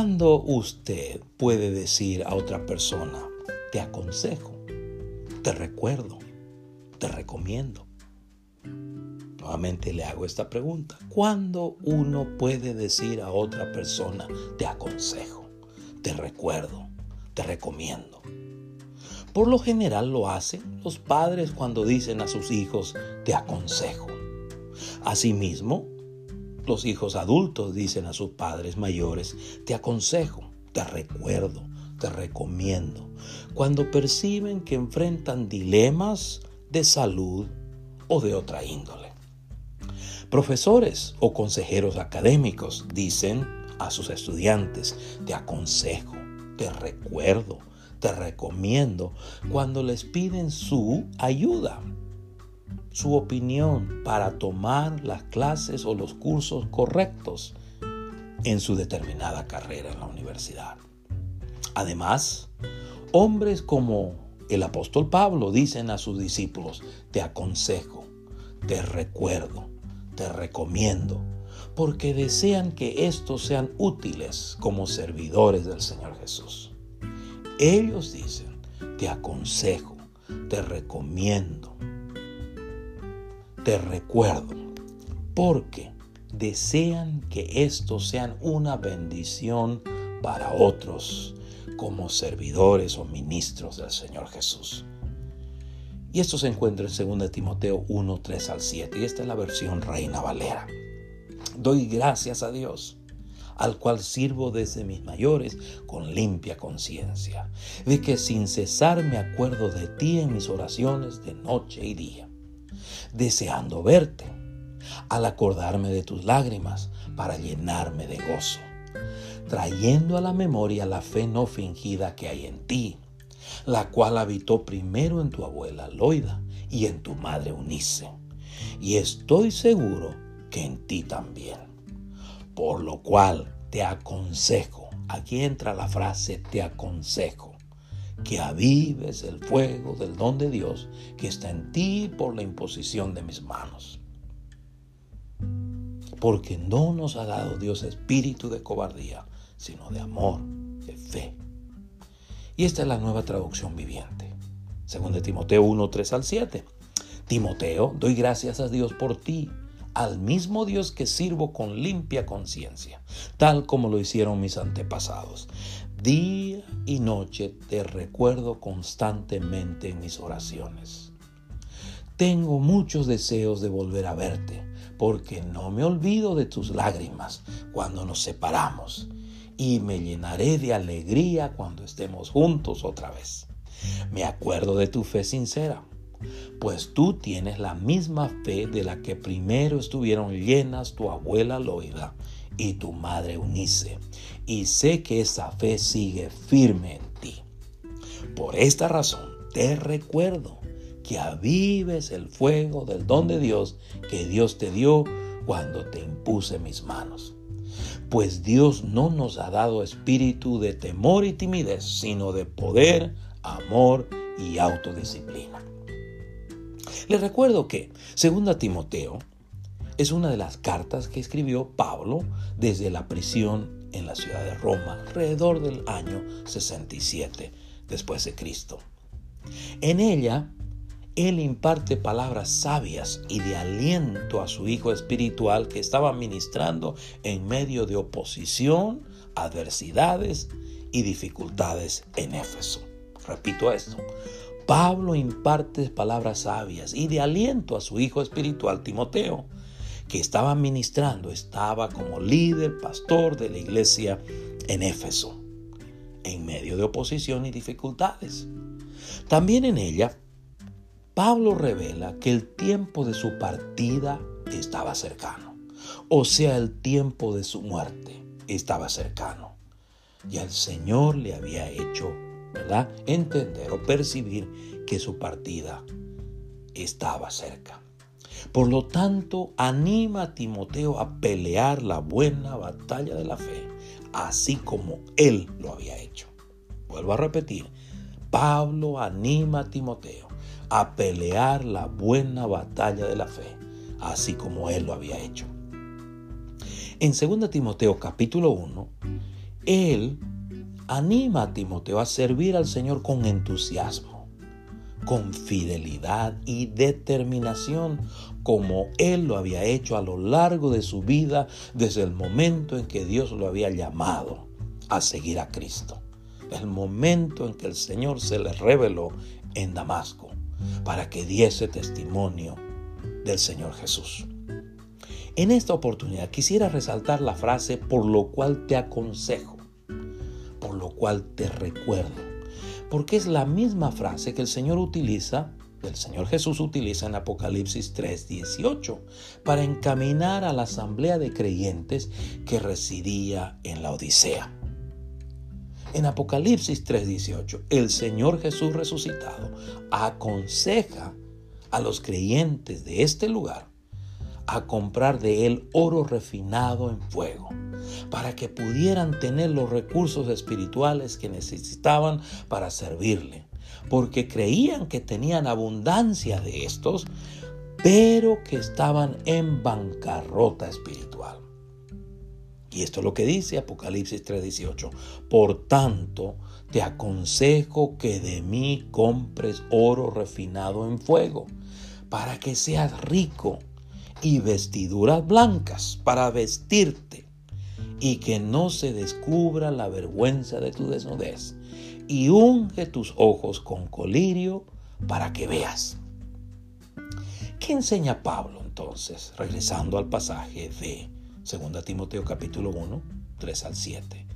¿Cuándo usted puede decir a otra persona, te aconsejo, te recuerdo, te recomiendo? Nuevamente le hago esta pregunta. ¿Cuándo uno puede decir a otra persona, te aconsejo, te recuerdo, te recomiendo? Por lo general lo hacen los padres cuando dicen a sus hijos, te aconsejo. Asimismo, los hijos adultos dicen a sus padres mayores, te aconsejo, te recuerdo, te recomiendo, cuando perciben que enfrentan dilemas de salud o de otra índole. Profesores o consejeros académicos dicen a sus estudiantes, te aconsejo, te recuerdo, te recomiendo cuando les piden su ayuda, su opinión para tomar las clases o los cursos correctos en su determinada carrera en la universidad. Además, hombres como el apóstol Pablo dicen a sus discípulos, te aconsejo, te recuerdo, te recomiendo, porque desean que estos sean útiles como servidores del Señor Jesús. Ellos dicen, te aconsejo, te recomiendo, te recuerdo, porque desean que estos sean una bendición para otros como servidores o ministros del Señor Jesús. Y esto se encuentra en 2 Timoteo 1, 3 al 7. Y esta es la versión Reina Valera. Doy gracias a Dios, al cual sirvo desde mis mayores con limpia conciencia, de que sin cesar me acuerdo de ti en mis oraciones de noche y día, deseando verte, al acordarme de tus lágrimas para llenarme de gozo, trayendo a la memoria la fe no fingida que hay en ti la cual habitó primero en tu abuela Loida y en tu madre Unice. Y estoy seguro que en ti también. Por lo cual te aconsejo, aquí entra la frase te aconsejo, que avives el fuego del don de Dios que está en ti por la imposición de mis manos. Porque no nos ha dado Dios espíritu de cobardía, sino de amor, de fe y esta es la nueva traducción viviente. Según de Timoteo 1, 3 al 7. Timoteo, doy gracias a Dios por ti, al mismo Dios que sirvo con limpia conciencia, tal como lo hicieron mis antepasados. Día y noche te recuerdo constantemente en mis oraciones. Tengo muchos deseos de volver a verte, porque no me olvido de tus lágrimas cuando nos separamos y me llenaré de alegría cuando estemos juntos otra vez. Me acuerdo de tu fe sincera, pues tú tienes la misma fe de la que primero estuvieron llenas tu abuela Loida y tu madre Unice, y sé que esa fe sigue firme en ti. Por esta razón te recuerdo que avives el fuego del don de Dios que Dios te dio cuando te impuse mis manos pues Dios no nos ha dado espíritu de temor y timidez, sino de poder, amor y autodisciplina. Les recuerdo que, según Timoteo, es una de las cartas que escribió Pablo desde la prisión en la ciudad de Roma alrededor del año 67 después de Cristo. En ella él imparte palabras sabias y de aliento a su hijo espiritual que estaba ministrando en medio de oposición, adversidades y dificultades en Éfeso. Repito esto. Pablo imparte palabras sabias y de aliento a su hijo espiritual Timoteo, que estaba ministrando, estaba como líder, pastor de la iglesia en Éfeso, en medio de oposición y dificultades. También en ella Pablo revela que el tiempo de su partida estaba cercano, o sea, el tiempo de su muerte estaba cercano. Y el Señor le había hecho, entender o percibir que su partida estaba cerca. Por lo tanto, anima a Timoteo a pelear la buena batalla de la fe, así como él lo había hecho. Vuelvo a repetir, Pablo anima a Timoteo a pelear la buena batalla de la fe, así como él lo había hecho. En 2 Timoteo capítulo 1 Él anima a Timoteo a servir al Señor con entusiasmo, con fidelidad y determinación, como Él lo había hecho a lo largo de su vida desde el momento en que Dios lo había llamado a seguir a Cristo. El momento en que el Señor se le reveló en Damasco para que diese testimonio del Señor Jesús. En esta oportunidad quisiera resaltar la frase por lo cual te aconsejo, por lo cual te recuerdo, porque es la misma frase que el Señor utiliza, el Señor Jesús utiliza en Apocalipsis 3:18 para encaminar a la asamblea de creyentes que residía en la Odisea. En Apocalipsis 3:18, el Señor Jesús resucitado aconseja a los creyentes de este lugar a comprar de él oro refinado en fuego, para que pudieran tener los recursos espirituales que necesitaban para servirle, porque creían que tenían abundancia de estos, pero que estaban en bancarrota espiritual. Y esto es lo que dice Apocalipsis 3:18. Por tanto, te aconsejo que de mí compres oro refinado en fuego, para que seas rico y vestiduras blancas para vestirte y que no se descubra la vergüenza de tu desnudez y unge tus ojos con colirio para que veas. ¿Qué enseña Pablo entonces? Regresando al pasaje de 2 Timoteo capítulo 1, 3 al 7.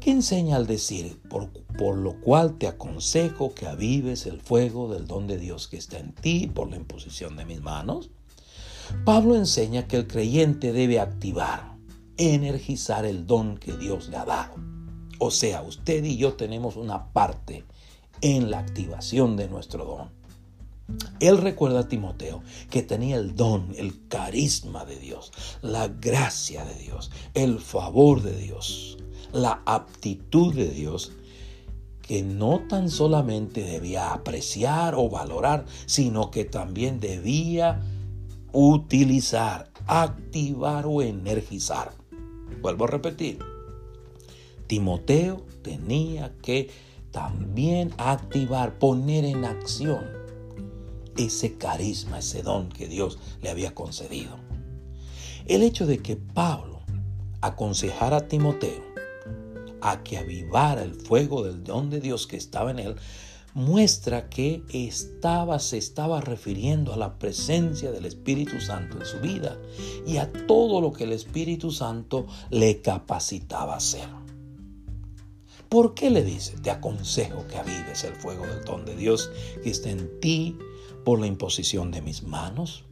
¿Qué enseña al decir, por, por, lo cual te aconsejo que avives el fuego del don de Dios que está en ti por la imposición de mis manos? Pablo enseña que el creyente debe activar, energizar el don que Dios le ha dado. O sea, usted y yo tenemos una parte en la activación de nuestro don. Él recuerda a Timoteo que tenía el don, el carisma de Dios, la gracia de Dios, el favor de Dios, la aptitud de Dios que no tan solamente debía apreciar o valorar, sino que también debía utilizar, activar o energizar. Vuelvo a repetir, Timoteo tenía que también activar, poner en acción ese carisma, ese don que Dios le había concedido. El hecho de que Pablo aconsejara a Timoteo a que avivara el fuego del don de Dios que estaba en él, muestra que estaba, se estaba refiriendo a la presencia del Espíritu Santo en su vida y a todo lo que el Espíritu Santo le capacitaba a hacer. ¿Por qué le dice? Te aconsejo que avives el fuego del don de Dios que está en ti por la imposición de mis manos.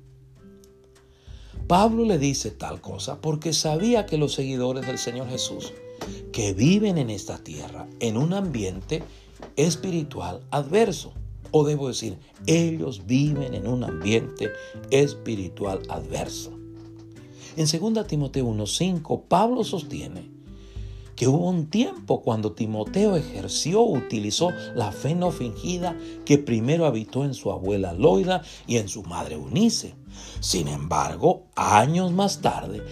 Pablo le dice tal cosa porque sabía que los seguidores del Señor Jesús, que viven en esta tierra, en un ambiente espiritual adverso. O debo decir, ellos viven en un ambiente espiritual adverso. En 2 Timoteo 1.5, Pablo sostiene que hubo un tiempo cuando Timoteo ejerció, utilizó la fe no fingida que primero habitó en su abuela Loida y en su madre Unice. Sin embargo, años más tarde,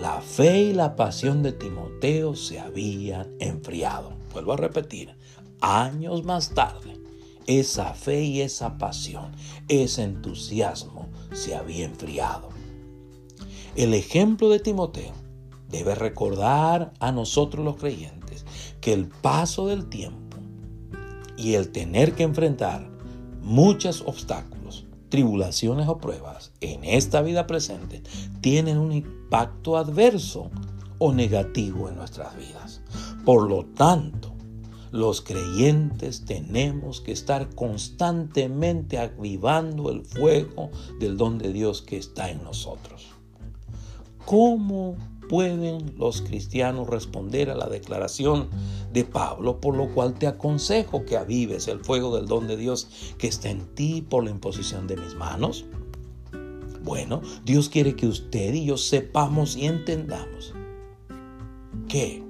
la fe y la pasión de Timoteo se habían enfriado. Vuelvo a repetir, años más tarde, esa fe y esa pasión, ese entusiasmo se había enfriado. El ejemplo de Timoteo debe recordar a nosotros los creyentes que el paso del tiempo y el tener que enfrentar muchos obstáculos, tribulaciones o pruebas en esta vida presente tienen un impacto adverso o negativo en nuestras vidas. Por lo tanto, los creyentes tenemos que estar constantemente avivando el fuego del don de Dios que está en nosotros. ¿Cómo pueden los cristianos responder a la declaración de Pablo, por lo cual te aconsejo que avives el fuego del don de Dios que está en ti por la imposición de mis manos? Bueno, Dios quiere que usted y yo sepamos y entendamos que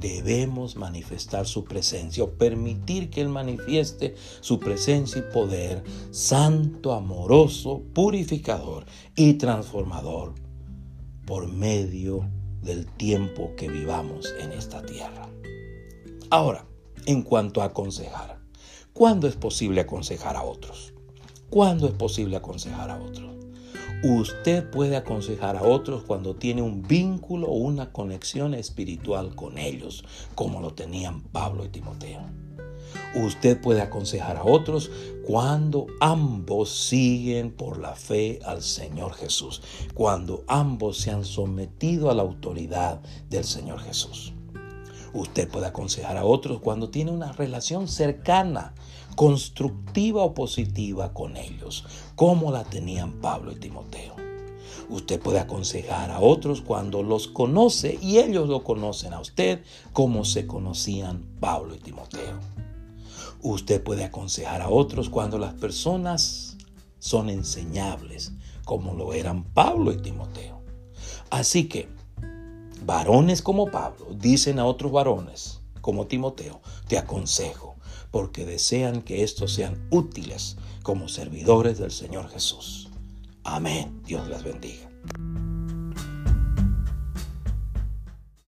debemos manifestar su presencia o permitir que Él manifieste su presencia y poder santo, amoroso, purificador y transformador por medio del tiempo que vivamos en esta tierra. Ahora, en cuanto a aconsejar, ¿cuándo es posible aconsejar a otros? ¿Cuándo es posible aconsejar a otros? Usted puede aconsejar a otros cuando tiene un vínculo o una conexión espiritual con ellos, como lo tenían Pablo y Timoteo. Usted puede aconsejar a otros cuando ambos siguen por la fe al Señor Jesús, cuando ambos se han sometido a la autoridad del Señor Jesús. Usted puede aconsejar a otros cuando tiene una relación cercana, constructiva o positiva con ellos, como la tenían Pablo y Timoteo. Usted puede aconsejar a otros cuando los conoce y ellos lo conocen a usted como se conocían Pablo y Timoteo. Usted puede aconsejar a otros cuando las personas son enseñables, como lo eran Pablo y Timoteo. Así que, varones como Pablo dicen a otros varones, como Timoteo, te aconsejo, porque desean que estos sean útiles como servidores del Señor Jesús. Amén. Dios les bendiga.